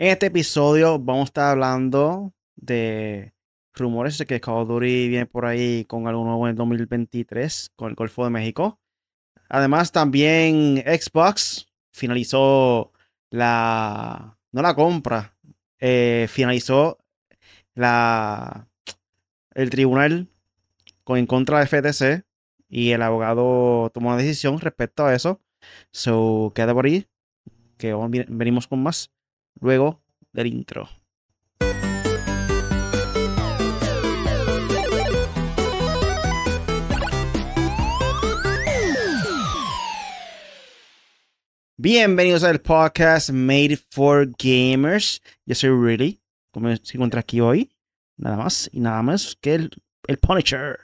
En este episodio vamos a estar hablando de rumores de que Call of Duty viene por ahí con algo nuevo en el 2023 con el Golfo de México. Además, también Xbox finalizó la. No la compra, eh, finalizó la. El tribunal en contra de FTC y el abogado tomó una decisión respecto a eso. So, queda por ahí. Que venimos con más luego del intro. Bienvenidos al podcast Made for Gamers. Yo soy Really. Como se encuentra aquí hoy. Nada más y nada más que el, el Punisher.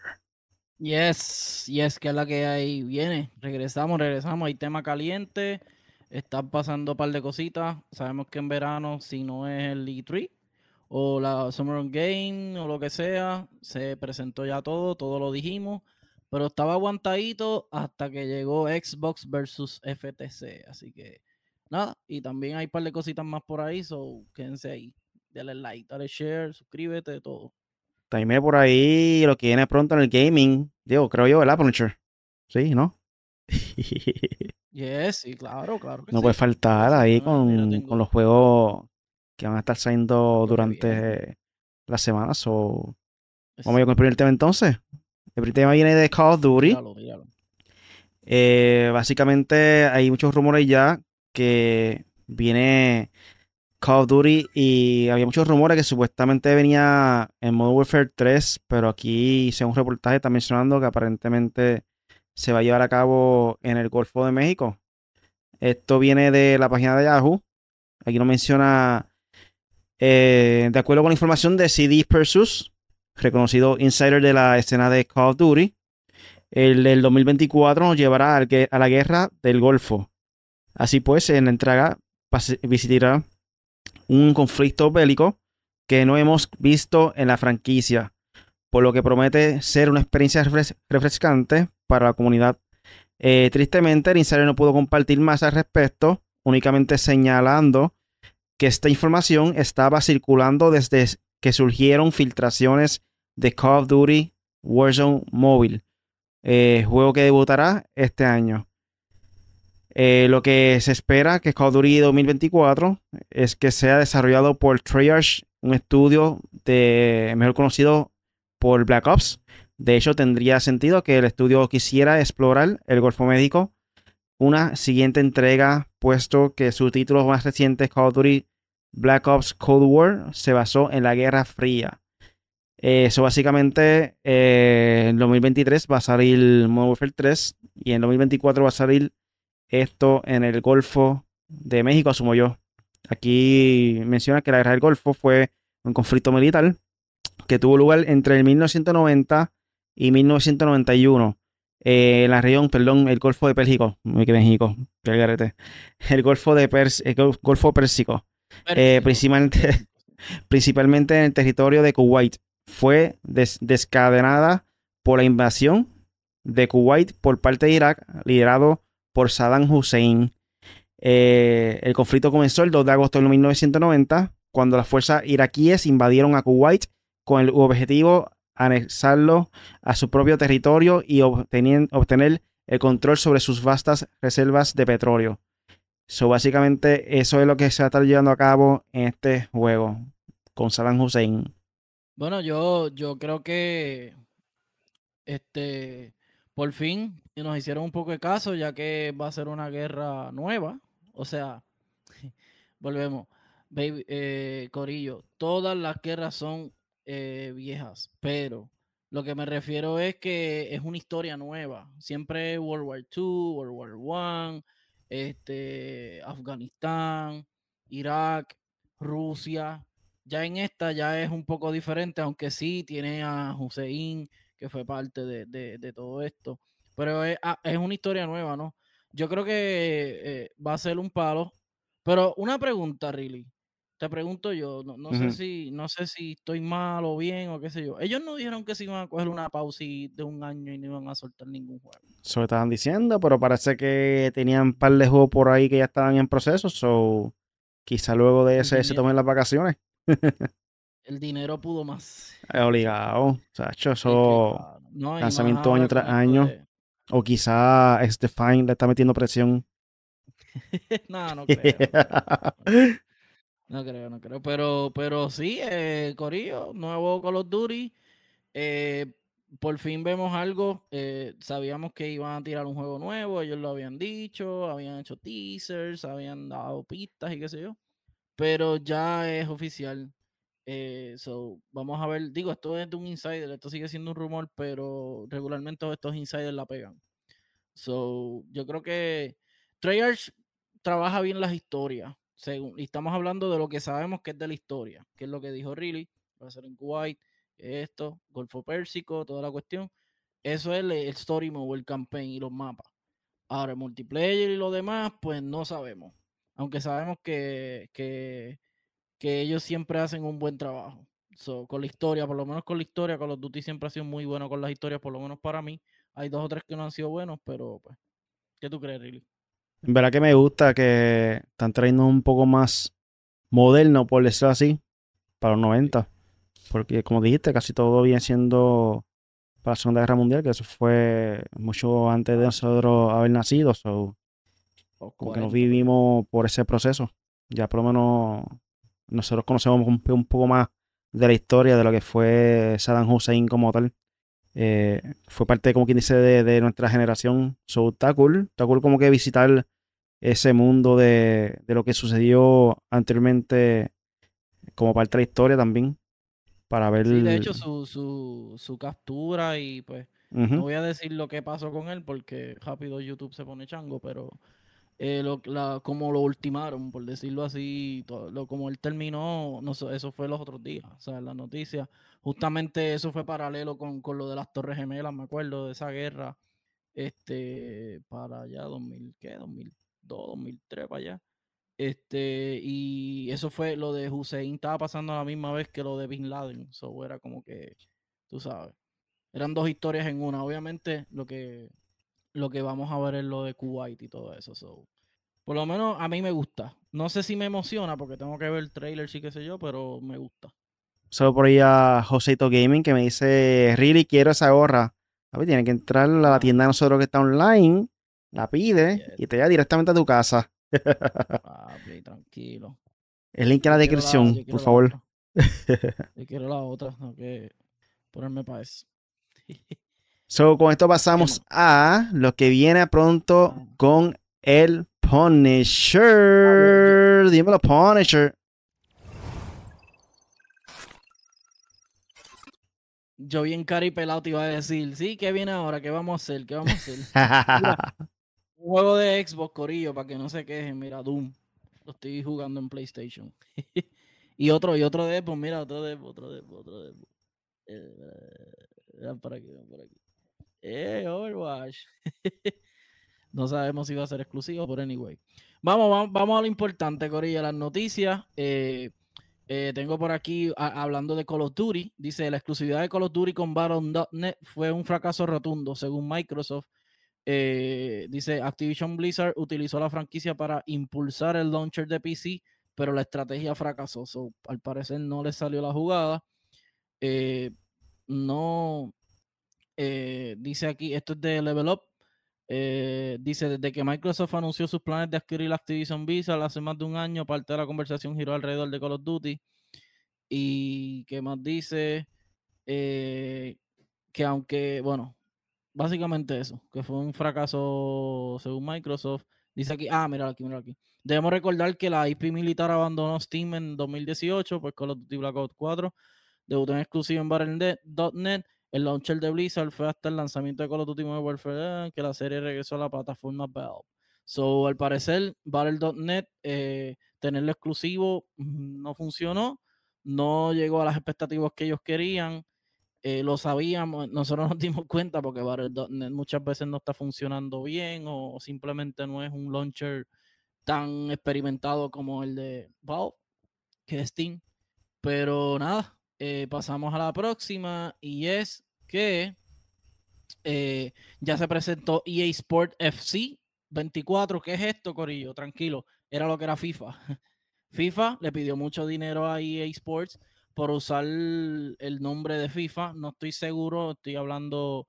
Yes, yes, que es la que hay. Viene. Regresamos, regresamos. Hay tema caliente. Están pasando un par de cositas. Sabemos que en verano, si no es el E3 o la Summer Game o lo que sea, se presentó ya todo, todo lo dijimos pero estaba aguantadito hasta que llegó Xbox versus FTC. Así que nada, y también hay un par de cositas más por ahí, so quédense ahí. Dale like, dale share, suscríbete, todo. También por ahí lo que viene pronto en el gaming, digo, creo yo, el Aperture. Sí, ¿no? yes, sí, claro, claro. no puede faltar ahí con, con, los juegos que van a estar saliendo durante las semanas. O... Vamos a ir con el primer tema entonces. El tema viene de Call of Duty. Eh, básicamente hay muchos rumores ya que viene Call of Duty y había muchos rumores que supuestamente venía en Modern Warfare 3, pero aquí hice un reportaje está mencionando que aparentemente se va a llevar a cabo en el Golfo de México. Esto viene de la página de Yahoo. Aquí nos menciona, eh, de acuerdo con la información de CD Persus, reconocido insider de la escena de Call of Duty. El, 2024 nos llevará a la guerra del Golfo. Así pues, en la entrega visitará un conflicto bélico que no hemos visto en la franquicia, por lo que promete ser una experiencia refrescante para la comunidad. Eh, tristemente, el insider no pudo compartir más al respecto, únicamente señalando que esta información estaba circulando desde que surgieron filtraciones de Call of Duty Warzone Mobile, eh, juego que debutará este año. Eh, lo que se espera que Call of Duty 2024 es que sea desarrollado por Treyarch, un estudio mejor conocido por Black Ops. De hecho, tendría sentido que el estudio quisiera explorar el Golfo Médico, una siguiente entrega, puesto que su título más reciente, Call of Duty Black Ops Cold War, se basó en la Guerra Fría. Eso básicamente eh, en 2023 va a salir Modern Warfare 3 y en 2024 va a salir esto en el Golfo de México, asumo yo. Aquí menciona que la guerra del Golfo fue un conflicto militar que tuvo lugar entre el 1990 y 1991 eh, la región, perdón, el Golfo de Pérsico, México, el Golfo de Pers el Golfo Pérsico, eh, principalmente, principalmente en el territorio de Kuwait fue descadenada por la invasión de Kuwait por parte de Irak, liderado por Saddam Hussein. Eh, el conflicto comenzó el 2 de agosto de 1990, cuando las fuerzas iraquíes invadieron a Kuwait con el objetivo anexarlo a su propio territorio y obtener el control sobre sus vastas reservas de petróleo. So, básicamente, eso es lo que se va a estar llevando a cabo en este juego con Saddam Hussein. Bueno, yo, yo creo que este por fin nos hicieron un poco de caso, ya que va a ser una guerra nueva. O sea, volvemos. Baby, eh, Corillo, todas las guerras son eh, viejas, pero lo que me refiero es que es una historia nueva. Siempre World War II, World War I, este, Afganistán, Irak, Rusia, ya en esta ya es un poco diferente, aunque sí tiene a Hussein, que fue parte de, todo esto. Pero ah, es, una historia nueva, ¿no? Yo creo que eh, va a ser un palo. Pero una pregunta, Really. Te pregunto yo, no, sé si, no sé si estoy mal o bien o qué sé yo. Ellos no dijeron que se iban a coger una pausa de un año y no iban a soltar ningún juego. Eso estaban diciendo, pero parece que tenían un par de juegos por ahí que ya estaban en proceso. So Quizá luego de ese se tomen las vacaciones. El dinero pudo más. Eh, Obligado. Que, eso. claro, no, lanzamiento año tras año. de- O quizá Stefan le está metiendo presión. no, no creo. no creo. No creo, no creo. Pero, pero sí, eh, Corillo, nuevo Call of Duty. eh, por fin vemos algo. eh, sabíamos que iban a tirar un juego nuevo, ellos lo habían dicho, habían hecho teasers, habían dado pistas y qué sé yo. Pero ya es oficial. eh, so, vamos a ver. Digo, esto es de un insider, esto sigue siendo un rumor, pero regularmente estos insiders la pegan. So, yo creo que Treyarch trabaja bien las historias. Y estamos hablando de lo que sabemos que es de la historia, que es lo que dijo Riley, va a ser en Kuwait, esto, Golfo Pérsico, toda la cuestión. Eso es el, story mode, el campaign y los mapas. Ahora, el multiplayer y lo demás, pues no sabemos. Aunque sabemos que, que, que ellos siempre hacen un buen trabajo. So, con la historia, por lo menos con la historia, Call of Duty siempre ha sido muy bueno con las historias, por lo menos para mí. Hay dos o tres que no han sido buenos, pero pues, ¿qué tú crees, Riley? En verdad que me gusta que están trayendo un poco más moderno, por decirlo así, para los 90. Porque, como dijiste, casi todo viene siendo para la Segunda Guerra Mundial, que eso fue mucho antes de nosotros haber nacido. So, como que 40, nos vivimos por ese proceso. Ya por lo menos nosotros conocemos un, un poco más de la historia de lo que fue Saddam Hussein como tal. Eh, fue parte, como quien dice, de, de nuestra generación. So, está cool. Está cool como que visitar ese mundo de, de lo que sucedió anteriormente como parte de la historia también. Para ver... Sí, de hecho, su, su, su captura y pues, no voy a decir lo que pasó con él porque rápido YouTube se pone chango, pero eh, lo, la, como lo ultimaron, por decirlo así, to- lo, como él terminó, no eso fue los otros días, o sea, la noticia. Justamente eso fue paralelo con, con lo de las Torres Gemelas, me acuerdo de esa guerra, este, para allá, 2000, ¿qué? 2002, 2003, para allá. Este, y eso fue lo de Hussein, estaba pasando a la misma vez que lo de Bin Laden, so era como que, tú sabes, eran dos historias en una. Obviamente, lo que, lo que vamos a ver es lo de Kuwait y todo eso. So. Por lo menos a mí me gusta. No sé si me emociona porque tengo que ver el trailer, sí que sé yo, pero me gusta. Solo por ahí a Joseito Gaming que me dice, really quiero esa gorra. A ver, tiene que entrar a la Ah. tienda de nosotros que está online, la pide Yes. y te llega directamente a tu casa. Papi, tranquilo. El link en la descripción, por la favor. Yo quiero la otra, tengo que ponerme para eso. So, con esto pasamos a lo que viene pronto Ah. con el Punisher. Dímelo, Punisher. Yo bien cari pelado te iba a decir, sí, ¿qué viene ahora? ¿Qué vamos a hacer? ¿Qué vamos a hacer? Un juego de Xbox, Corillo, para que no se quejen. Mira, Doom. Lo estoy jugando en PlayStation. y otro, y otro de Xbox, mira, otro de otro de otro de. Eh, por aquí, por aquí. Eh, Overwatch. no sabemos si va a ser exclusivo, pero anyway. Vamos, vamos, vamos a lo importante, Corillo, las noticias. Eh, eh, tengo por aquí, hablando de Call of Duty, dice, la exclusividad de Call of Duty con Baron.net fue un fracaso rotundo, según Microsoft. Eh, dice, Activision Blizzard utilizó la franquicia para impulsar el launcher de PC, pero la estrategia fracasó. Al parecer no le salió la jugada. Eh, no, eh, dice aquí, esto es de Level Up. dice, desde que Microsoft anunció sus planes de adquirir Activision Blizzard hace más de un año, parte de la conversación giró alrededor de Call of Duty. Y qué más dice, que aunque, bueno, básicamente eso, que fue un fracaso según Microsoft. Dice aquí, ah, mira aquí, mira aquí. Debemos recordar que la IP militar abandonó Steam en 2018, pues Call of Duty Black Ops 4 debutó en exclusivo en Battle.net. El launcher de Blizzard fue hasta el lanzamiento de Call of Duty Modern Warfare, que la serie regresó a la plataforma Valve. So, al parecer, Battle.net, eh, tenerlo exclusivo mm, no funcionó, no llegó a las expectativas que ellos querían. Eh, lo sabíamos, nosotros nos dimos cuenta porque muchas veces no está funcionando bien o, o simplemente no es un launcher tan experimentado como el de Valve, que es Steam. Pero nada, eh, pasamos a la próxima y es que eh, ya se presentó EA Sport FC 24. ¿Qué es esto, Corillo? Tranquilo, era lo que era FIFA. FIFA le pidió mucho dinero a EA Sports por usar el nombre de FIFA. No estoy seguro, estoy hablando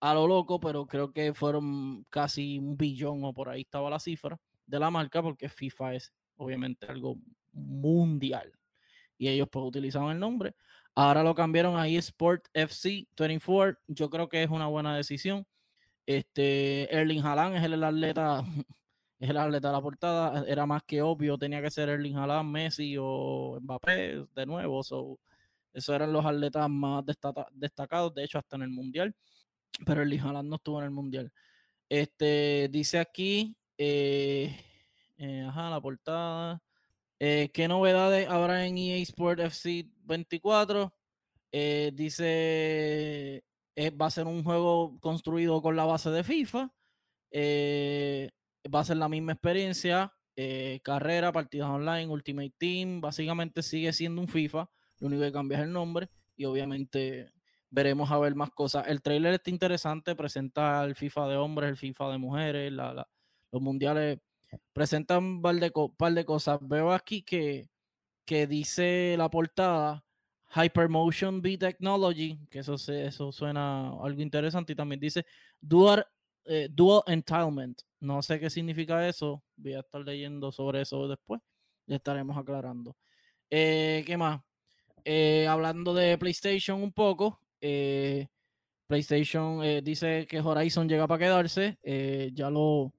a lo loco, pero creo que fueron casi un billón o por ahí estaba la cifra de la marca, porque FIFA es obviamente algo mundial y ellos pues utilizaban el nombre. Ahora lo cambiaron a eSport FC 24. Yo creo que es una buena decisión. Este Erling Haaland es el atleta el atleta de la portada, era más que obvio, tenía que ser Erling Haaland, Messi o Mbappé de nuevo, so, esos eran los atletas más destacados, de hecho hasta en el Mundial, pero Erling Haaland no estuvo en el Mundial. Este, dice aquí, eh, eh, ajá, la portada, eh, ¿qué novedades habrá en EA Sport FC 24? dice, va a ser un juego construido con la base de FIFA. Eh, va a ser la misma experiencia, eh, carrera, partidas online, Ultimate Team, básicamente sigue siendo un FIFA, lo único que cambia es el nombre y obviamente veremos a ver más cosas. El trailer está interesante, presenta el FIFA de hombres, el FIFA de mujeres, los mundiales, presentan un par de, par de cosas. Veo aquí que, que dice la portada Hypermotion B Technology, que eso, eso suena algo interesante, y también dice Dual eh, dual entitlement. No sé qué significa eso. Voy a estar leyendo sobre eso después. Le estaremos aclarando. Eh, ¿Qué más? Eh, hablando de PlayStation un poco. PlayStation dice que Horizon llega para quedarse. ya lo.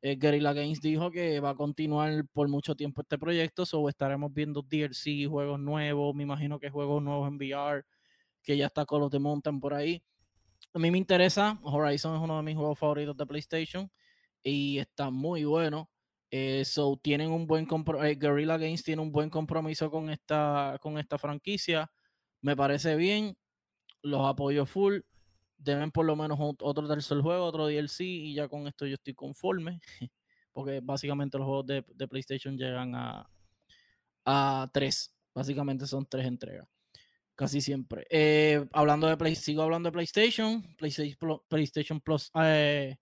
Guerrilla Games dijo que va a continuar por mucho tiempo este proyecto. So estaremos viendo DLC, juegos nuevos. Me imagino que juegos nuevos en VR. Que ya está con los de Mountain por ahí a mí me interesa. Horizon es uno de mis juegos favoritos de PlayStation y está muy bueno. Eh, so tienen un buen eh, Guerrilla Games tiene un buen compromiso con esta, con esta franquicia. Me parece bien. Los apoyo full. Deben por lo menos otro tercer juego, otro DLC, y ya con esto yo estoy conforme. Porque básicamente los juegos de, de PlayStation llegan a, a tres. Básicamente son tres entregas. Casi siempre. Eh, hablando de Play, sigo hablando de PlayStation. PlayStation Plus, eh,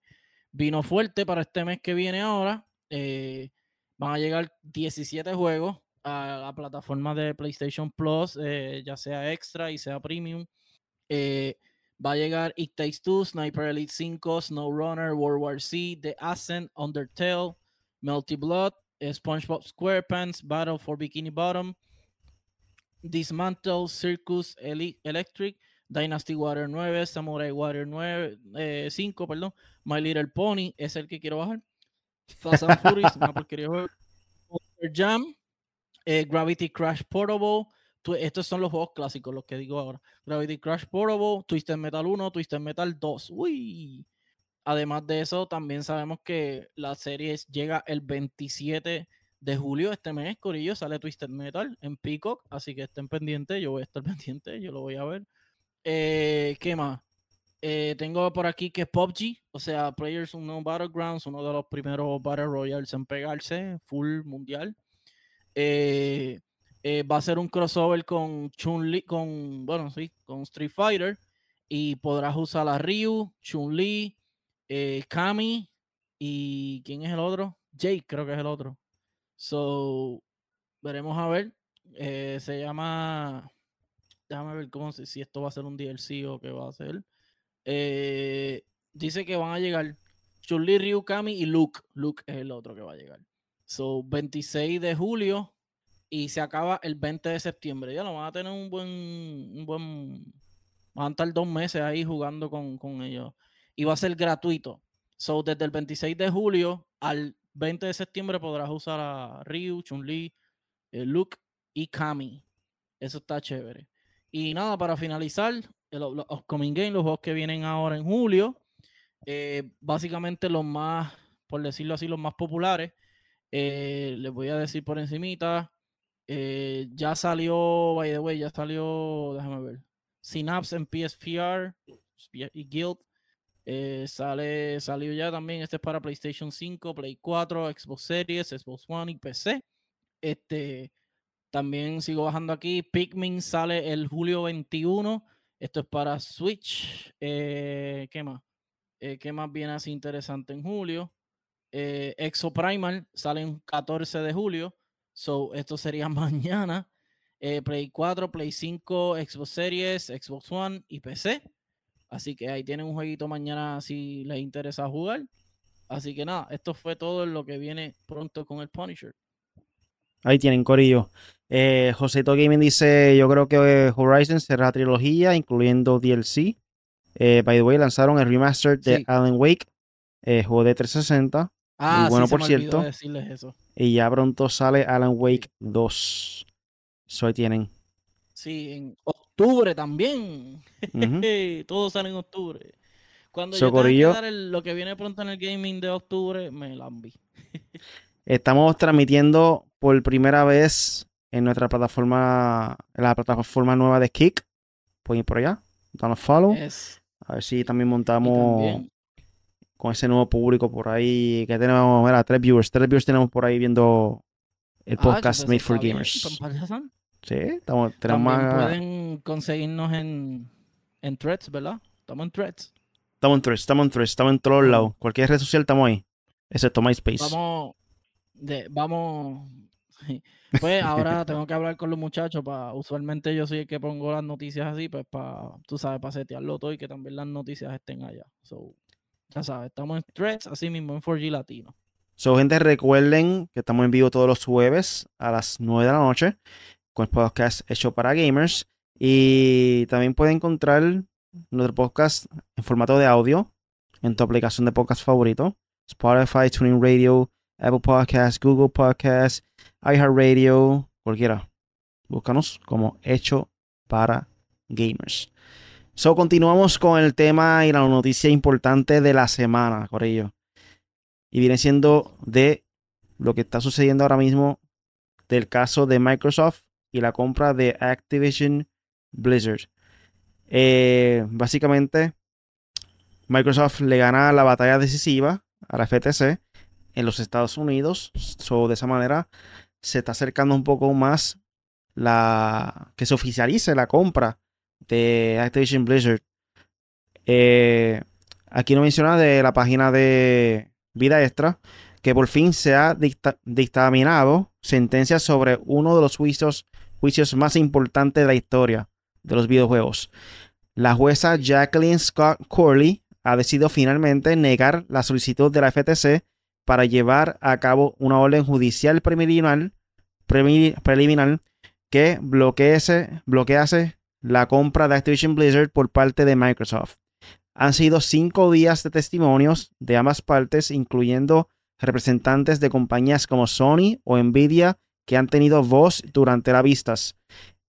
vino fuerte para este mes que viene ahora. Eh, van a llegar 17 juegos a la plataforma de PlayStation Plus, ya sea extra y sea premium. va a llegar It Takes Two, Sniper Elite 5, Snow Runner, World War Z, The Ascent, Undertale, Melty Blood, SpongeBob SquarePants, Battle for Bikini Bottom. Dismantle, Circus Electric, Dynasty Water 9, Samurai Water 9, 5, eh, perdón, My Little Pony, es el que quiero bajar. Fast and Furious, una porquería Jam, eh, Gravity Crash Portable, estos son los juegos clásicos, los que digo ahora. Gravity Crash Portable, Twisted Metal 1, Twisted Metal 2. Uy. Además de eso, también sabemos que la serie llega el 27 de julio este mes, Corillo, sale Twisted Metal en Peacock, así que estén pendientes, yo voy a estar pendiente, yo lo voy a ver. Eh, ¿Qué más? Eh, tengo por aquí que PUBG, o sea, Players Unknown Battlegrounds, uno de los primeros Battle Royales en pegarse, full mundial. Eh, va a ser un crossover con Chun-Li, con, bueno, sí, con Street Fighter, y podrás usar a Ryu, Chun-Li, Kami, y ¿quién es el otro? Jake, creo que es el otro. So, veremos a ver. Eh, se llama. Déjame ver cómo si esto va a ser un DLC o qué va a ser. Eh, dice que van a llegar Chun-Li, Ryu, Kami y Luke. Luke es el otro que va a llegar. So, 26 de julio y se acaba el 20 de septiembre. Ya lo van a tener un buen. Un buen van a estar dos meses ahí jugando con, con ellos. Y va a ser gratuito. So, desde el 26 de julio al 20 de septiembre podrás usar a Ryu, Chun-Li, eh, Luke y Kami. Eso está chévere. Y nada, para finalizar, los, los upcoming games, los juegos que vienen ahora en julio, eh, básicamente los más, por decirlo así, los más populares. Eh, les voy a decir por encimita. ya salió, by the way, ya salió, déjame ver. Synapse en PSVR y Guild eh, sale, salió ya también. Este es para PlayStation 5, Play 4, Xbox Series, Xbox One y PC. Este también sigo bajando aquí. Pikmin sale el julio 21. Esto es para Switch. Eh, ¿Qué más? Eh, ¿Qué más viene así interesante en julio? Exo Primal sale el 14 de julio. So, esto sería mañana. Play 4, Play 5, Xbox Series, Xbox One y PC. Así que ahí tienen un jueguito mañana si les interesa jugar. Así que nada, esto fue todo lo que viene pronto con el Punisher. Ahí tienen, Corillo. Eh, Joseto Gaming dice: Yo creo que Horizon será trilogía, incluyendo DLC. Eh, by the way, lanzaron el remaster de Sí. Alan Wake, eh, juego de 360. Ah, bueno, sí, se por me cierto. decirles eso. Y ya pronto sale Alan Wake 2. Eso ahí tienen. Sí, en octubre también. Ujú. Todo sale en octubre. Cuando yo tenga que dar el- lo que viene pronto en el gaming de octubre, me la enví. Estamos transmitiendo por primera vez en nuestra plataforma, en la plataforma nueva de Kick. Pueden ir por allá, danos follow. A ver si también montamos también, con ese nuevo público por ahí. Que tenemos, mira, tres viewers. Tres viewers tenemos por ahí viendo el Ah, podcast pues Made for está bien, Sí, estamos, tenemos También más. pueden conseguirnos en, en threads, ¿verdad? Estamos en threads. Estamos en Threads, estamos en Threads, estamos en todos lados. Cualquier red social estamos ahí. Excepto MySpace. Vamos, de, vamos. Pues ahora tengo que hablar con los muchachos. para Usualmente yo soy el que pongo las noticias así, pues para, tú sabes, para setearlo todo y que también las noticias estén allá. So, ya sabes, estamos en threads, así mismo en 4G Latino. So, gente, recuerden que estamos en vivo todos los jueves a las 9 de la noche con el podcast hecho para gamers. Y también pueden encontrar nuestro podcast en formato de audio en tu aplicación de podcast favorito: Spotify, Tuning Radio, Apple Podcasts, Google Podcasts, iHeartRadio, cualquiera. Búscanos como hecho para gamers. So, continuamos con el tema y la noticia importante de la semana, Corillo y viene siendo de lo que está sucediendo ahora mismo del caso de Microsoft y la compra de Activision Blizzard. Eh, básicamente, Microsoft le gana la batalla decisiva a la FTC en los Estados Unidos. So, de esa manera se está acercando un poco más la que se oficialice la compra de Activision Blizzard. Eh, aquí no menciona de la página de Vida Extra que por fin se ha dicta- dictaminado sentencia sobre uno de los juicios, juicios más importantes de la historia de los videojuegos. La jueza Jacqueline Scott Corley ha decidido finalmente negar la solicitud de la FTC para llevar a cabo una orden judicial preliminar, que bloquease, bloquease la compra de Activision Blizzard por parte de Microsoft. Han sido cinco días de testimonios de ambas partes, incluyendo representantes de compañías como Sony o Nvidia que han tenido voz durante las vistas.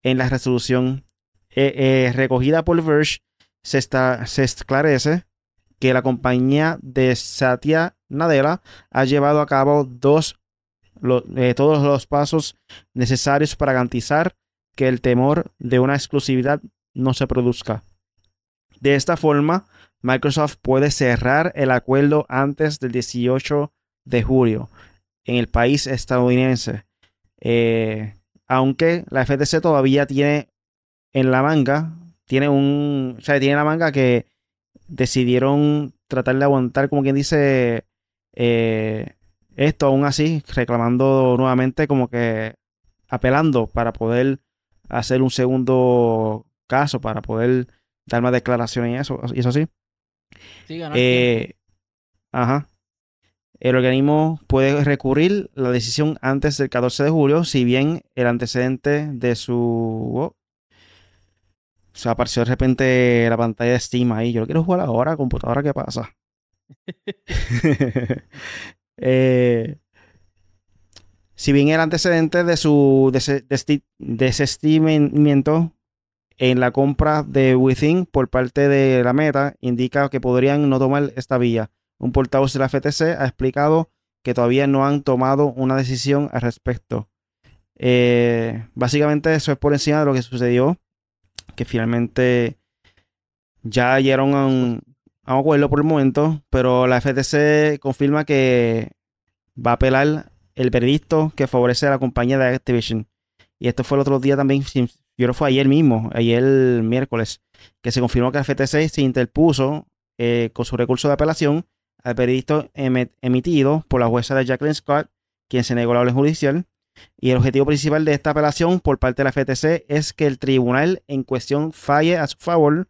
En la resolución eh, eh, recogida por Verge, se, está- se esclarece que la compañía de Satya Nadella ha llevado a cabo dos, eh, todos los pasos necesarios para garantizar que el temor de una exclusividad no se produzca. De esta forma, Microsoft puede cerrar el acuerdo antes del 18 de julio en el país estadounidense. Eh, aunque la FTC todavía tiene en la manga, tiene un, o sea, tiene en la manga que decidieron tratar de aguantar, como quien dice, eh, esto aún así, reclamando nuevamente como que apelando para poder hacer un segundo caso, para poder dar más declaraciones y eso, y eso sí. Sí. Eh, ajá. El organismo puede recurrir la decisión antes del 14 de julio, si bien el antecedente de su... oh, se apareció de repente la pantalla de Steam ahí. Yo lo quiero jugar ahora, computadora, ¿qué pasa? Eh, si bien el antecedente de su desestimamiento en la compra de Within por parte de la Meta indica que podrían no tomar esta vía. Un portavoz de la FTC ha explicado que todavía no han tomado una decisión al respecto. Eh, básicamente eso es por encima de lo que sucedió, que finalmente ya llegaron a un, a un acuerdo por el momento, pero la FTC confirma que va a apelar el veredicto que favorece a la compañía de Activision. Y esto fue el otro día también, yo creo que fue ayer mismo, ayer miércoles, que se confirmó que la FTC se interpuso eh, con su recurso de apelación al veredicto emitido por la jueza de Jacqueline Scott, quien se negó la orden judicial. Y el objetivo principal de esta apelación por parte de la FTC es que el tribunal en cuestión falle a su favor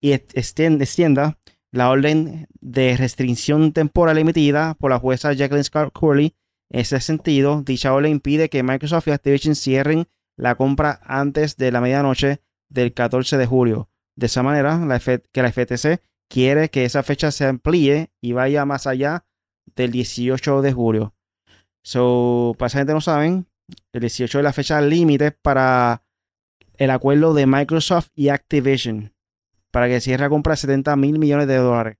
y extienda la orden de restricción temporal emitida por la jueza Jacqueline Scott Curley. En ese sentido, dicha orden impide que Microsoft y Activision cierren la compra antes de la medianoche del 14 de julio. De esa manera, que la FTC quiere que esa fecha se amplíe y vaya más allá del 18 de julio. So, para esa gente no saben, el 18 es la fecha límite para el acuerdo de Microsoft y Activision para que cierre la compra de 70 mil millones de dólares.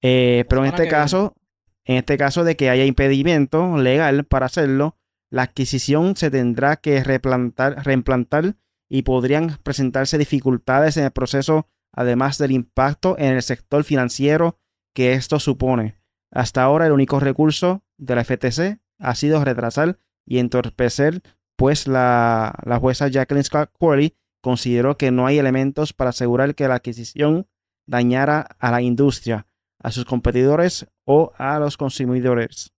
Eh, pero en este caso, en este caso de que haya impedimento legal para hacerlo, la adquisición se tendrá que replantar, reimplantar y podrían presentarse dificultades en el proceso, además del impacto en el sector financiero que esto supone. Hasta ahora el único recurso de la FTC ha sido retrasar y entorpecer, pues la, jueza Jacqueline Scott Corley consideró que no hay elementos para asegurar que la adquisición dañara a la industria, a sus competidores o a los consumidores.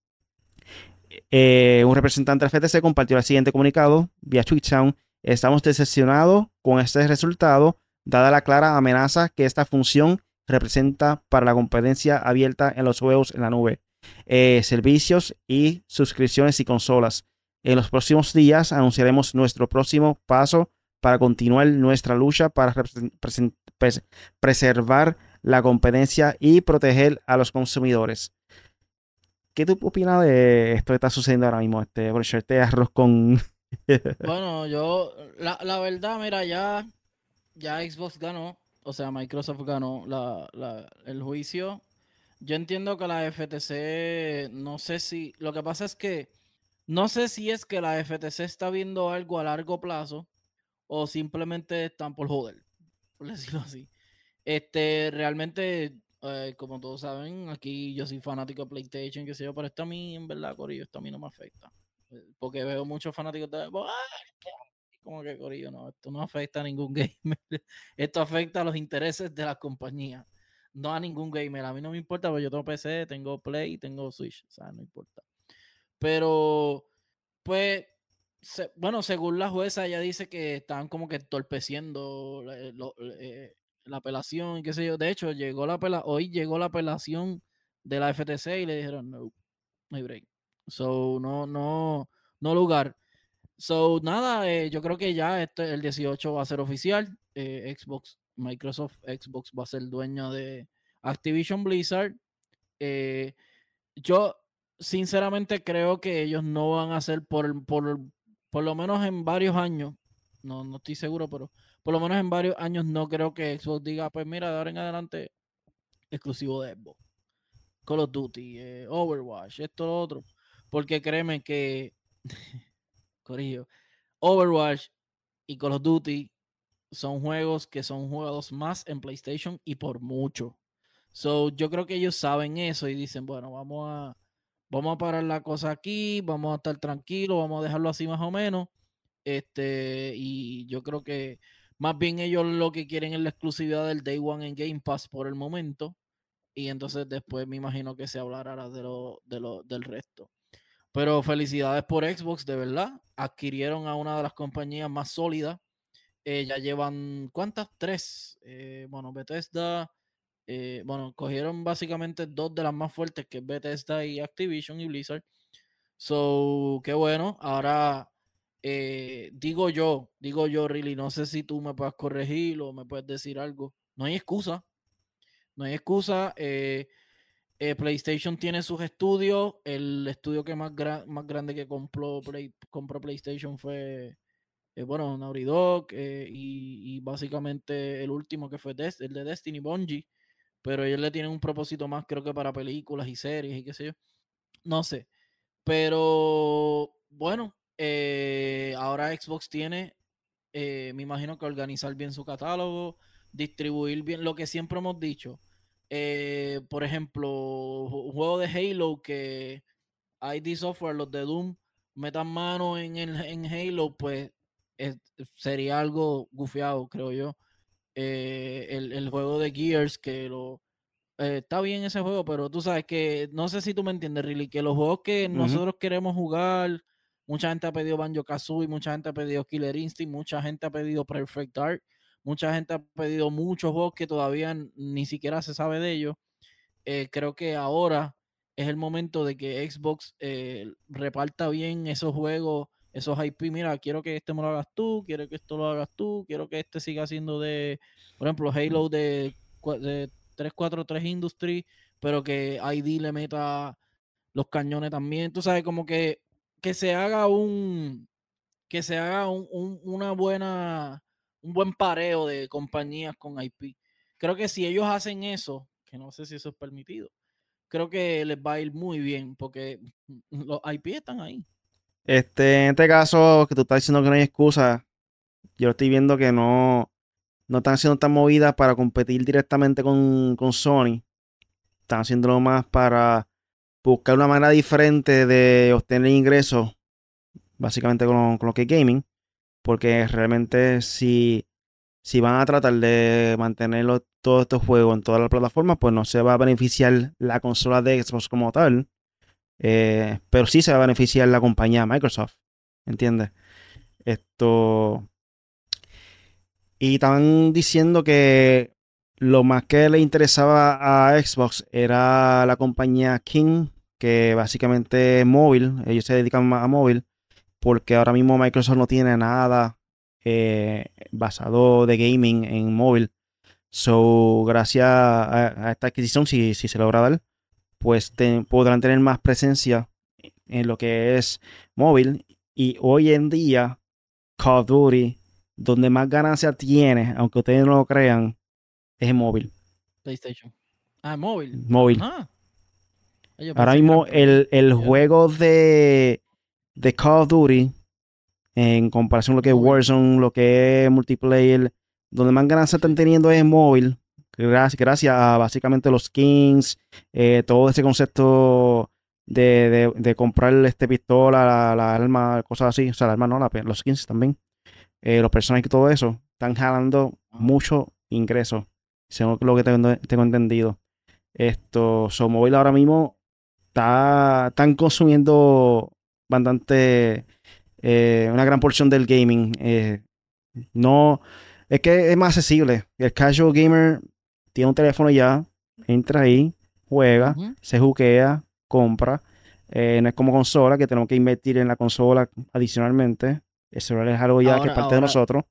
Eh, un representante del FTC compartió el siguiente comunicado vía Twitchtown. Estamos decepcionados con este resultado, dada la clara amenaza que esta función representa para la competencia abierta en los juegos en la nube, eh, servicios y suscripciones y consolas. En los próximos días anunciaremos nuestro próximo paso para continuar nuestra lucha para preservar la competencia y proteger a los consumidores. ¿Qué tú opinas de esto que está sucediendo ahora mismo? Este, arroz con. bueno, yo, la, la, verdad, mira, ya, ya Xbox ganó o sea, Microsoft ganó el juicio. Yo entiendo que la FTC, no sé si, lo que pasa es que, no sé si es que la FTC está viendo algo a largo plazo o simplemente están por joder, por decirlo así. Este, realmente, eh, como todos saben, aquí yo soy fanático de PlayStation, que sé yo, pero esto a mí, en verdad, Corillo, esto a mí no me afecta. Eh, porque veo muchos fanáticos de como que Corillo, no, esto no afecta a ningún gamer. Esto afecta a los intereses de la compañía, no a ningún gamer. A mí no me importa, porque yo tengo PC, tengo Play, tengo Switch, o sea, no importa. Pero, pues, bueno, según la jueza, ella dice que están como que entorpeciendo eh, la apelación y qué sé yo. De hecho, llegó la hoy llegó la apelación de la FTC y le dijeron, no, no hay break. So, no, no, no lugar. So, nada, eh, yo creo que ya este, el 18 va a ser oficial. Eh, Xbox, Microsoft Xbox va a ser dueño de Activision Blizzard. Eh, yo, sinceramente, creo que ellos no van a hacer por, por, por lo menos en varios años. No, no estoy seguro, pero por lo menos en varios años no creo que Xbox diga, pues mira, de ahora en adelante, exclusivo de Xbox. Call of Duty, Overwatch, esto, lo otro. Porque créeme que Corillo. Overwatch y Call of Duty son juegos que son jugados más en PlayStation y por mucho. So, yo creo que ellos saben eso y dicen, bueno, vamos a, vamos a parar la cosa aquí, vamos a estar tranquilos, vamos a dejarlo así más o menos. Este, y yo creo que más bien ellos lo que quieren es la exclusividad del Day One en Game Pass por el momento. Y entonces después me imagino que se hablará de lo, de lo, del resto. Pero felicidades por Xbox, de verdad. Adquirieron a una de las compañías más sólidas. Eh, ya llevan, ¿cuántas? Tres. Eh, bueno, Bethesda. Eh, bueno, cogieron básicamente dos de las más fuertes, que es Bethesda y Activision y Blizzard. So, qué bueno. Ahora, digo yo, digo yo, really, no sé si tú me puedes corregir o me puedes decir algo. No hay excusa. No hay excusa. Eh, PlayStation tiene sus estudios. El estudio que más, grande que compró, compró PlayStation fue, eh, bueno, Naughty Dog. Eh, y, básicamente el último que fue el de Destiny, Bungie. Pero ellos le tienen un propósito más, creo que para películas y series y qué sé yo. No sé. Pero bueno, ahora Xbox tiene, me imagino que organizar bien su catálogo, distribuir bien lo que siempre hemos dicho eh, por ejemplo, un juego de Halo que ID Software, los de Doom, metan mano en, en Halo, pues sería algo gufiado, creo yo. Eh, el, juego de Gears, que lo eh, está bien ese juego, pero tú sabes que no sé si tú me entiendes, Really, que los juegos que nosotros queremos jugar, Mucha gente ha pedido Banjo Kazooie, mucha gente ha pedido Killer Instinct, mucha gente ha pedido Perfect Dark, mucha gente ha pedido muchos juegos que todavía ni siquiera se sabe de ellos. Eh, creo que ahora es el momento de que Xbox eh, reparta bien esos juegos, esos IP. Mira, quiero que este me lo hagas tú, quiero que esto lo hagas tú, quiero que este siga siendo de, por ejemplo, Halo de, de 343 Industry, pero que ID le meta los cañones también. Tú sabes, como que, que se haga un que se haga un, una buena un buen pareo de compañías con IP. Creo que si ellos hacen eso, que no sé si eso es permitido, creo que les va a ir muy bien porque los IP están ahí. Este, en este caso, que tú estás diciendo que no hay excusa, yo estoy viendo que no, no están siendo tan movidas para competir directamente con, con Sony. Están haciéndolo más para buscar una manera diferente de obtener ingresos, básicamente con, lo que es gaming. Porque realmente si, si van a tratar de mantener todos estos juegos en todas las plataformas, pues no se va a beneficiar la consola de Xbox como tal. Eh, pero sí se va a beneficiar la compañía Microsoft. ¿Entiendes? Esto. Y estaban diciendo que lo más que le interesaba a Xbox era la compañía King, que básicamente es móvil. Ellos se dedican más a móvil. Porque ahora mismo Microsoft no tiene nada eh, basado de gaming en móvil. So, gracias a, esta adquisición, si, si, se logra dar, pues podrán tener más presencia en lo que es móvil. Y hoy en día, Call of Duty, donde más ganancia tiene, aunque ustedes no lo crean, es en móvil. PlayStation. Ah, móvil. Móvil. Ah. Ahora mismo el, el juego de, de Call of Duty, en comparación con lo que es Warzone, lo que es multiplayer, donde más ganancia están teniendo es en móvil. Gracias, gracias a básicamente los skins, eh, todo ese concepto de, de, comprar este pistola, la, arma, cosas así. O sea, la arma no, los skins también. Eh, los personajes y todo eso, están jalando mucho ingreso, según lo que tengo, tengo entendido. Esto, su móvil ahora mismo está, están consumiendo bastante, eh, una gran porción del gaming. Eh, no, es que es más accesible. El casual gamer tiene un teléfono ya, entra ahí, juega, se juquea, compra. no es como consola, que tenemos que invertir en la consola adicionalmente. Eso es algo ya que es parte de nosotros.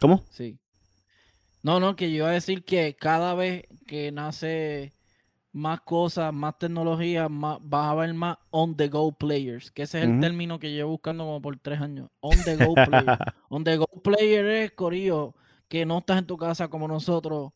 ¿Cómo? Sí. No, no, que yo iba a decir que cada vez que nace más cosas, más tecnología, más, vas a ver más on the go players, que ese es el término que llevo buscando como por tres años. On the go player. on the go player es, Corillo, que no estás en tu casa como nosotros,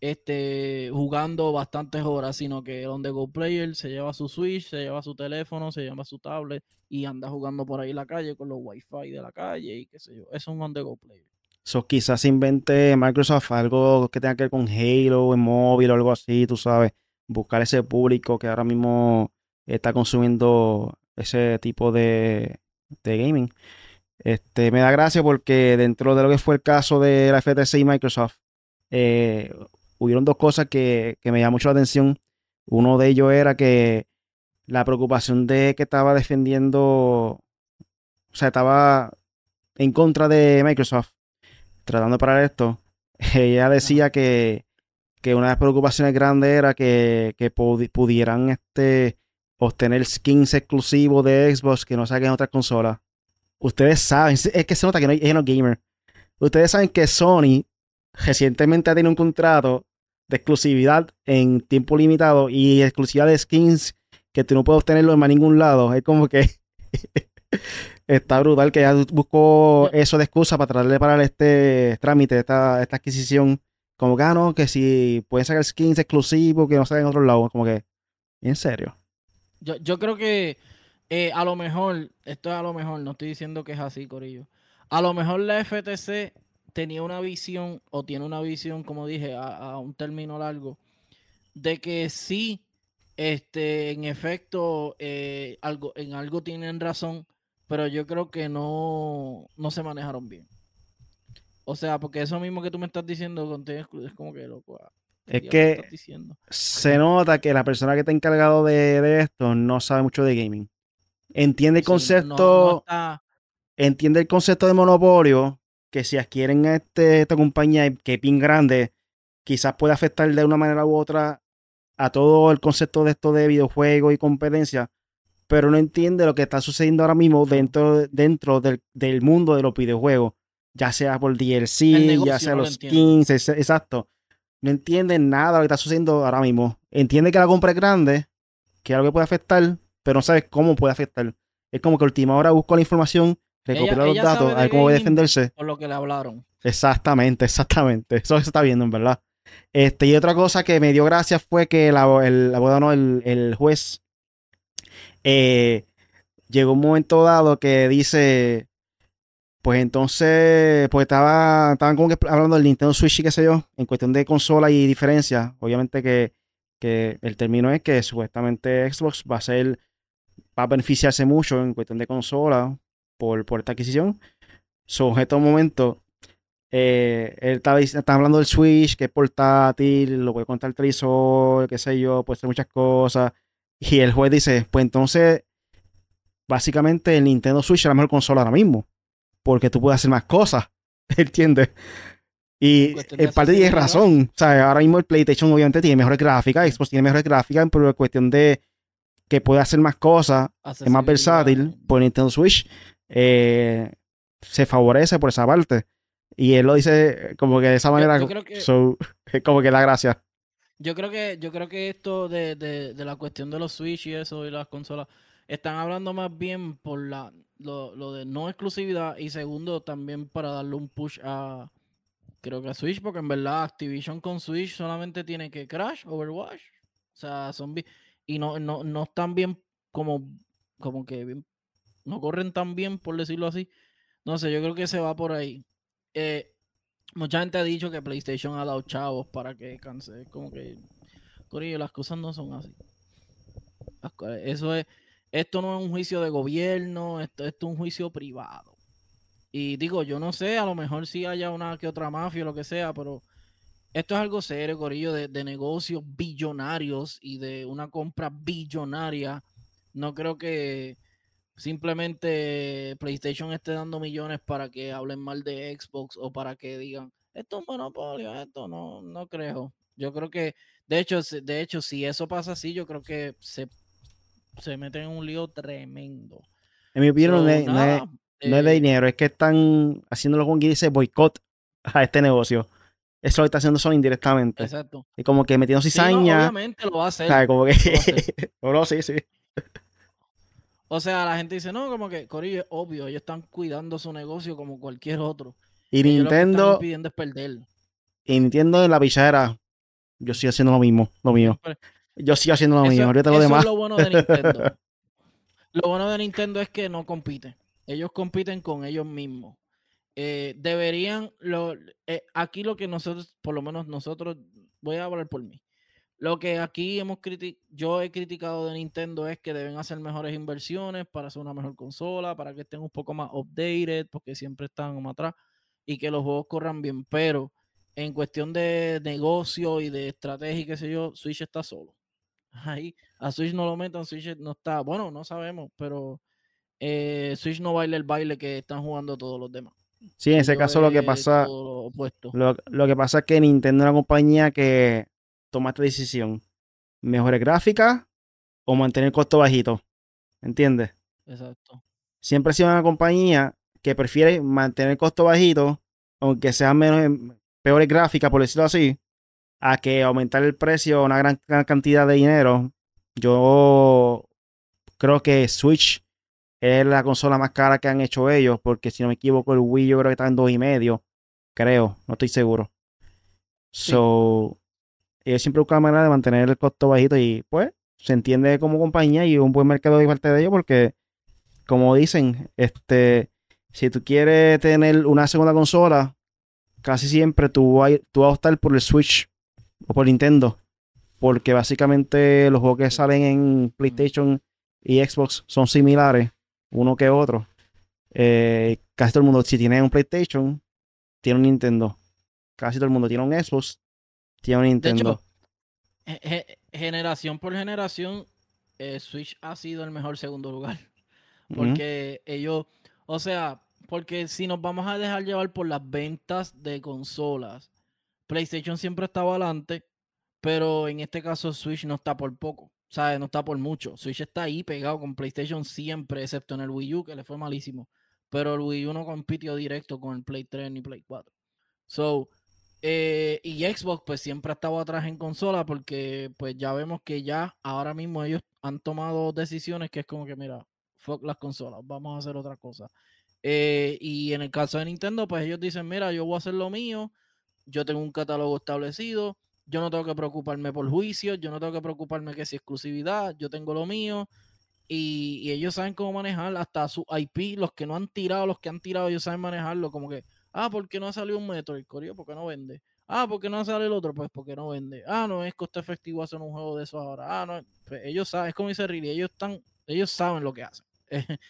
este, jugando bastantes horas, sino que el on the go player se lleva su Switch, se lleva su teléfono, se lleva su tablet y anda jugando por ahí en la calle con los wifi de la calle y qué sé yo. Es un on the go player. So, quizás invente Microsoft algo que tenga que ver con Halo en móvil o algo así, tú sabes. Buscar ese público que ahora mismo está consumiendo ese tipo de, gaming. Este, me da gracia porque dentro de lo que fue el caso de la FTC y Microsoft, eh, hubieron dos cosas que, que me llaman mucho la atención. Uno de ellos era que la preocupación de que estaba defendiendo, o sea, estaba en contra de Microsoft, tratando de parar esto, ella decía que, que una de las preocupaciones grandes era que, pudieran este, obtener skins exclusivos de Xbox que no saquen en otras consolas. Ustedes saben, es que se nota que no hay no gamer. Ustedes saben que Sony recientemente ha tenido un contrato de exclusividad en tiempo limitado y exclusividad de skins que tú no puedes obtenerlo en más ningún lado. Es como que está brutal que ya buscó eso de excusa para tratar de parar este trámite, esta, esta adquisición. Como que, ah, que si pueden sacar skins exclusivos que no salgan en otros lados. Como que, en serio. Yo, yo creo que eh, a lo mejor, esto es a lo mejor, no estoy diciendo que es así, Corillo. A lo mejor la FTC tenía una visión, o tiene una visión, como dije, a, a un término largo, de que sí este, en efecto, eh, algo, en algo tienen razón, pero yo creo que no, no se manejaron bien. O sea, porque eso mismo que tú me estás diciendo es como que loco. Ah, es que se nota que la persona que está encargado de, esto no sabe mucho de gaming. entiende el Sí, no- no- concepto, está- entiende el concepto de monopolio, que si adquieren este, esta compañía que es bien grande, quizás puede afectar de una manera u otra a todo el concepto de esto de videojuegos y competencia, pero no entiende lo que está sucediendo ahora mismo dentro, dentro del, del mundo de los videojuegos, ya sea por DLC, ya sea no lo los skins, exacto. No entiende nada de lo que está sucediendo ahora mismo. Entiende que la compra es grande, que es algo que puede afectar, pero no sabe cómo puede afectar. Es como que última hora busco la información, recopila los datos, a ver cómo puede defenderse. por lo que le hablaron. Exactamente, exactamente. Eso se está viendo, en verdad. Este, y otra cosa que me dio gracia fue que la, el, no, el, el juez eh, llegó un momento dado que dice, pues entonces, pues estaba, estaban como que hablando del Nintendo Switch y qué sé yo, en cuestión de consola y diferencia. Obviamente que, que el término es que supuestamente Xbox va a ser, va a beneficiarse mucho en cuestión de consola por, por esta adquisición. So, estos momentos, eh, él estaba, estaba hablando del Switch, que es portátil, lo puede contar el televisor, qué sé yo, puede hacer muchas cosas. Y el juez dice, pues entonces, básicamente el Nintendo Switch es la mejor consola ahora mismo, porque tú puedes hacer más cosas, ¿entiendes? Y en parte tiene razón, o sea, ahora mismo el PlayStation obviamente tiene mejores gráficas, Xbox tiene mejores gráficas, pero es cuestión de que puede hacer más cosas, es más versátil, por Nintendo Switch eh, se favorece por esa parte. Y él lo dice como que de esa manera, yo creo que- so, es como que da gracia. Yo creo que, yo creo que esto de, de, de la cuestión de los Switch y eso y las consolas, están hablando más bien por la, lo, lo de no exclusividad y segundo también para darle un push a creo que a Switch, porque en verdad Activision con Switch solamente tiene que Crash, Overwatch, o sea, zombies, y no, no, no están bien como, como que bien- no corren tan bien, por decirlo así. No sé, yo creo que se va por ahí. Eh, mucha gente ha dicho que PlayStation ha dado chavos para que cancele. Como que, Corillo, las cosas no son así. Eso es, esto no es un juicio de gobierno, esto, es un juicio privado. Y digo, yo no sé, a lo mejor sí haya una que otra mafia o lo que sea, pero esto es algo serio, Corillo, de, de negocios billonarios y de una compra billonaria. No creo que simplemente PlayStation esté dando millones para que hablen mal de Xbox o para que digan, esto es un monopolio, esto no, no creo. Yo creo que, de hecho, de hecho, si eso pasa así, yo creo que se, se meten en un lío tremendo. En mi opinión, So, no, es, no es- nada, no es de eh, dinero, es que están haciéndolo con que dice boicot a este negocio. Eso lo está haciendo Sony indirectamente. Exacto. Y como que metiendo Sí, no, cizaña. obviamente lo va a hacer. ¿sabes? Como que. lo va a hacer. No, no, sí, sí. O sea, la gente dice, no, como que, Corillo, es obvio, ellos están cuidando su negocio como cualquier otro. Y Ellos lo que están Nintendo, pidiendo es perder. y Nintendo en la pichadera. Yo sigo haciendo lo mismo, lo mío. Siempre- Yo sigo haciendo lo Eso, mío. Ahorita lo eso demás. es lo bueno de Nintendo. lo bueno de Nintendo es que no compiten. Ellos compiten con ellos mismos. Eh, deberían, lo, eh, aquí lo que nosotros, por lo menos nosotros, voy a hablar por mí. Lo que aquí hemos criti- yo he criticado de Nintendo es que deben hacer mejores inversiones para hacer una mejor consola, para que estén un poco más updated, porque siempre están como atrás, y que los juegos corran bien. Pero en cuestión de negocio y de estrategia y qué sé yo, Switch está solo. Ahí, a Switch no lo metan, Switch no está, bueno, no sabemos, pero eh, Switch no baila el baile que están jugando todos los demás. Sí, en ese Yo caso lo que pasa. lo. Lo, lo que pasa es que Nintendo es una compañía que toma esta decisión. Mejores gráficas o mantener el costo bajito. ¿Entiendes? Exacto. Siempre ha sido una compañía que prefiere mantener el costo bajito, aunque sean menos, peores gráficas, por decirlo así, a que aumentar el precio a una gran, gran cantidad de dinero. Yo creo que Switch es la consola más cara que han hecho ellos, porque si no me equivoco, el Wii yo creo que está en dos y medio. Creo, no estoy seguro. So, ellos siempre buscan manera de mantener el costo bajito y pues se entiende como compañía y un buen mercado de parte de ellos porque, como dicen, este, si tú quieres tener una segunda consola, casi siempre tú vas, tú vas a optar por el Switch o por Nintendo. Porque básicamente los juegos que salen en PlayStation y Xbox son similares, uno que otro. Eh, casi todo el mundo, si tiene un PlayStation, tiene un Nintendo. Casi todo el mundo tiene un Xbox, tiene un De Nintendo. hecho, ge- ge- generación por generación, eh, Switch ha sido el mejor segundo lugar. Porque ellos, o sea, porque si nos vamos a dejar llevar por las ventas de consolas, PlayStation siempre estaba adelante, pero en este caso Switch no está por poco, ¿sabes? No está por mucho. Switch está ahí pegado con PlayStation siempre, excepto en el Wii U, que le fue malísimo. Pero el Wii U no compitió directo con el Play 3 ni Play 4. So, eh, y Xbox pues siempre ha estado atrás en consola porque pues ya vemos que ya ahora mismo ellos han tomado decisiones que es como que mira, fuck las consolas, vamos a hacer otra cosa. Eh, y en el caso de Nintendo pues ellos dicen mira, yo voy a hacer lo mío, yo tengo un catálogo establecido, yo no tengo que preocuparme por juicios, yo no tengo que preocuparme que si exclusividad, yo tengo lo mío. Y, ellos saben cómo manejar hasta su IP, los que no han tirado, los que han tirado, ellos saben manejarlo como que Ah, ¿por qué no ha salido un Metroid? Corio, ¿por qué no vende? Ah, ¿por qué no sale el otro? Pues porque no vende. Ah, no es costo efectivo hacer un juego de eso ahora. Ah, no. Pues ellos saben, es como dice Riri, ellos están, ellos saben lo que hacen.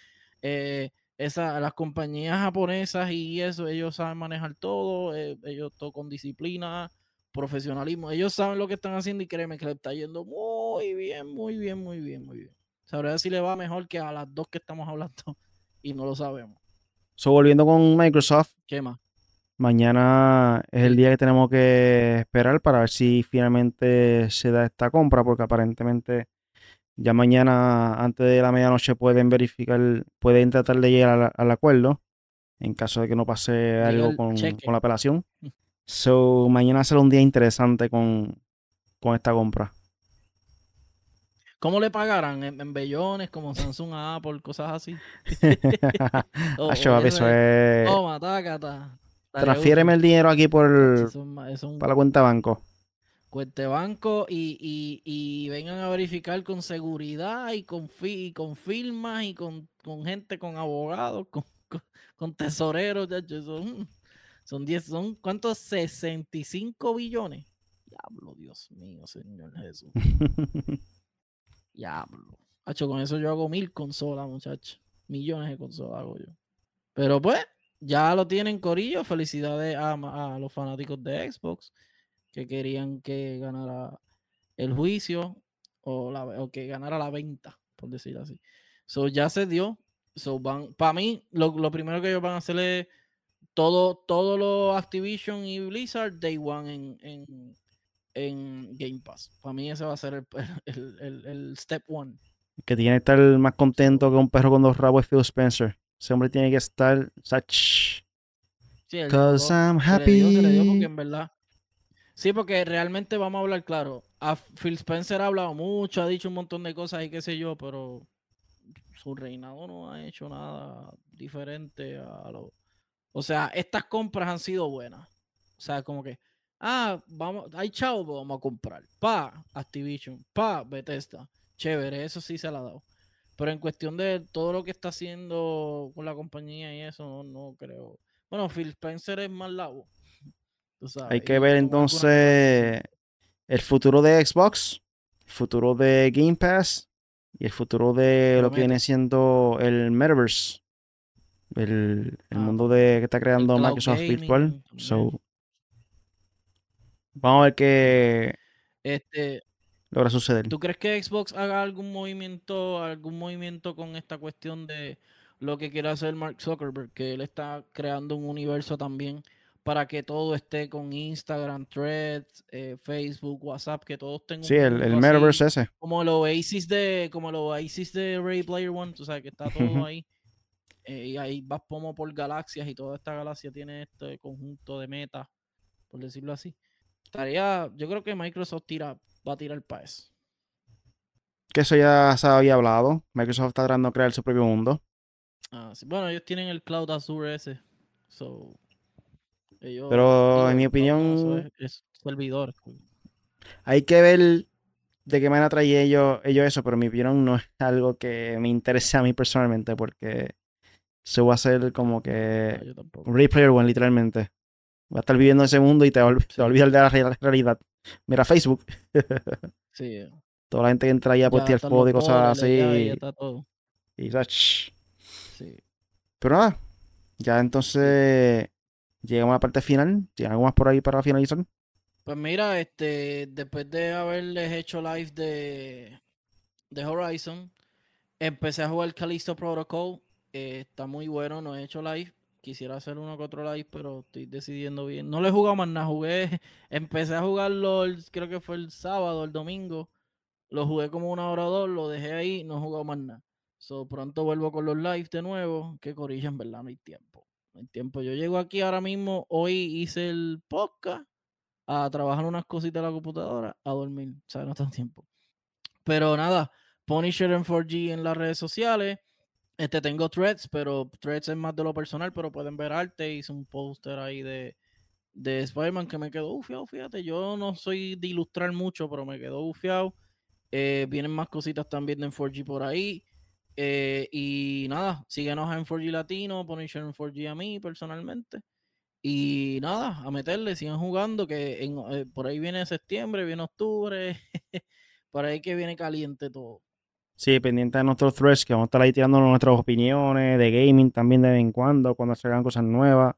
eh, esa, las compañías japonesas y eso, ellos saben manejar todo, eh, ellos todo con disciplina, profesionalismo, ellos saben lo que están haciendo y créeme que le está yendo muy bien, muy bien, muy bien, muy bien. Sabrá si le va mejor que a las dos que estamos hablando y no lo sabemos. So, volviendo con Microsoft. ¿Qué más? Mañana es el día que tenemos que esperar para ver si finalmente se da esta compra, porque aparentemente ya mañana, antes de la medianoche, pueden verificar, pueden tratar de llegar al, acuerdo en caso de que no pase algo con, la apelación. Mm. So, mañana será un día interesante con, con esta compra. ¿Cómo le pagarán? ¿En, bellones, como Samsung a Apple, cosas así? oh, eso, es... Toma, tácata. Transfiéreme el dinero aquí por para la cuenta banco. Cuenta banco y, vengan a verificar con seguridad y con, y con firmas y con, gente, con abogados, con, tesoreros. Son, son 10, son ¿cuántos? 65 billones. Diablo, Dios mío, Señor Jesús. Diablo. Hacho, con eso yo hago mil consolas, muchachos. Millones de consolas hago yo. Pero pues, ya lo tienen Corillo. Felicidades a, los fanáticos de Xbox que querían que ganara el juicio o, la, que ganara la venta, por decirlo así. So ya se dio. So van, para mí, lo, primero que ellos van a hacer es todo, todo lo Activision y Blizzard Day One en, en Game Pass. Para mí ese va a ser el, step one. Que tiene que estar más contento que un perro con dos rabos Phil Spencer. Ese hombre tiene que estar such. Sí, Cause I'm happy. porque en verdad. Sí, porque realmente vamos a hablar claro. A Phil Spencer ha hablado mucho, ha dicho un montón de cosas y qué sé yo, pero su reinado no ha hecho nada diferente a lo. O sea, estas compras han sido buenas. O sea, como que Ah, vamos, hay chavo, pues vamos a comprar. Pa, Activision. Pa, Bethesda. Chévere, eso sí se la ha dado. Pero en cuestión de todo lo que está haciendo con la compañía y eso, no, creo. Bueno, Phil Spencer es más Hay que ver entonces el futuro de Xbox, el futuro de Game Pass y el futuro de lo que viene siendo el Metaverse. El, ah, mundo de, que está creando Microsoft Virtual. So, Vamos a ver qué este, logra suceder. ¿Tú crees que Xbox haga algún movimiento, algún movimiento con esta cuestión de lo que quiere hacer Mark Zuckerberg? Que él está creando un universo también para que todo esté con Instagram, Threads, eh, Facebook, WhatsApp, que todos tengan. Sí, el, el metaverse ese. Como el Oasis de, como el Oasis de Ray Player One, tú sabes que está todo ahí. Eh, y ahí vas como por galaxias y toda esta galaxia tiene este conjunto de metas, por decirlo así. Estaría, yo creo que Microsoft tira, va a tirar para eso. Que eso ya se había hablado. Microsoft está tratando de crear su propio mundo. Ah, Bueno, ellos tienen el Cloud Azure ese. Pero en mi opinión. Es, servidor. Hay que ver de qué manera trae ellos, ellos eso, pero en mi opinión no es algo que me interese a mí personalmente porque se va a hacer como que ah, Replayer One, literalmente. Va a estar viviendo ese mundo y te va, a olvidar de la realidad. Mira Facebook. sí. Toda la gente que entra ahí a postear fotos y cosas así. y está todo. Y Sí. Pero nada. Ya entonces llegamos a la parte final. ¿Tienes algo más por ahí para finalizar? Pues mira, este, después de haberles hecho live de, de Horizon, Empecé a jugar Callisto Protocol. eh, está muy bueno, no he hecho live. Quisiera hacer uno que otro live, pero estoy decidiendo bien. No le he jugado más nada, jugué. Empecé a jugarlo, el- creo que fue el sábado, el domingo. Lo jugué como una hora o dos, lo dejé ahí, no he jugado más nada. So, pronto vuelvo con los lives de nuevo. Que corilla, en verdad, no hay tiempo. Tiempo. Yo llego aquí ahora mismo. Hoy hice el podcast a trabajar unas cositas de la computadora, a dormir. O sea, no tengo tiempo. Pero nada, Punisher en 4G en las redes sociales. Este tengo threads, pero threads es más de lo personal, pero pueden ver arte. Hice un póster ahí de, de Spider-Man que me quedó ufiado, fíjate. Yo no soy de ilustrar mucho, pero me quedó ufiado. Eh, vienen más cositas también en 4G por ahí. Eh, y nada, síguenos en 4G Latino, Punisher en 4G a mí personalmente. Y nada, a meterle, sigan jugando, que en, eh, por ahí viene septiembre, viene octubre, por ahí que viene caliente todo. Sí, pendiente de nuestros threads, que vamos a estar ahí tirando nuestras opiniones de gaming también de vez en cuando, cuando salgan cosas nuevas,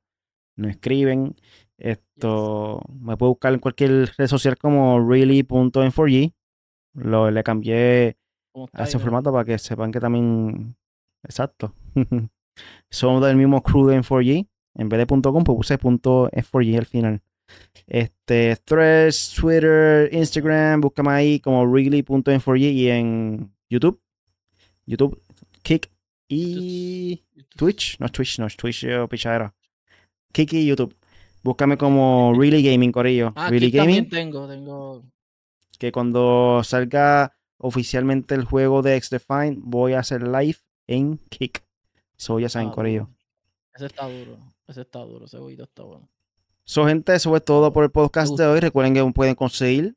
nos escriben. Esto me puede buscar en cualquier red social como really.n4g. Lo, le cambié ¿Cómo está a ese formato para que sepan que también. Exacto. Somos del mismo crew de N4G. En vez de .com, pues puse .f4g al final. Este, Threads, Twitter, Instagram, búscame ahí como Wrigley.n4g y en YouTube, YouTube, Kick y Twitch, no es Twitch, no es Twitch, yo pichadera. Kick y YouTube. Búscame como Really Gaming, Corillo. Ah, really Gaming, también tengo, tengo. que cuando salga oficialmente el juego de X-Define, voy a hacer live en Kick. So ya saben, Corillo. Ese está duro, ese está duro, ese jueguito está bueno. So, gente, eso es todo por el podcast de hoy. Recuerden que pueden conseguir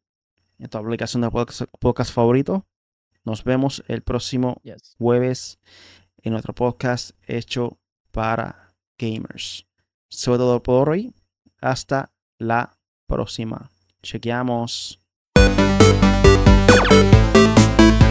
en tu aplicación de podcast, podcast favorito. Nos vemos el próximo Yes. jueves en nuestro podcast hecho para gamers. Eso es todo por hoy. Hasta la próxima. Chequeamos.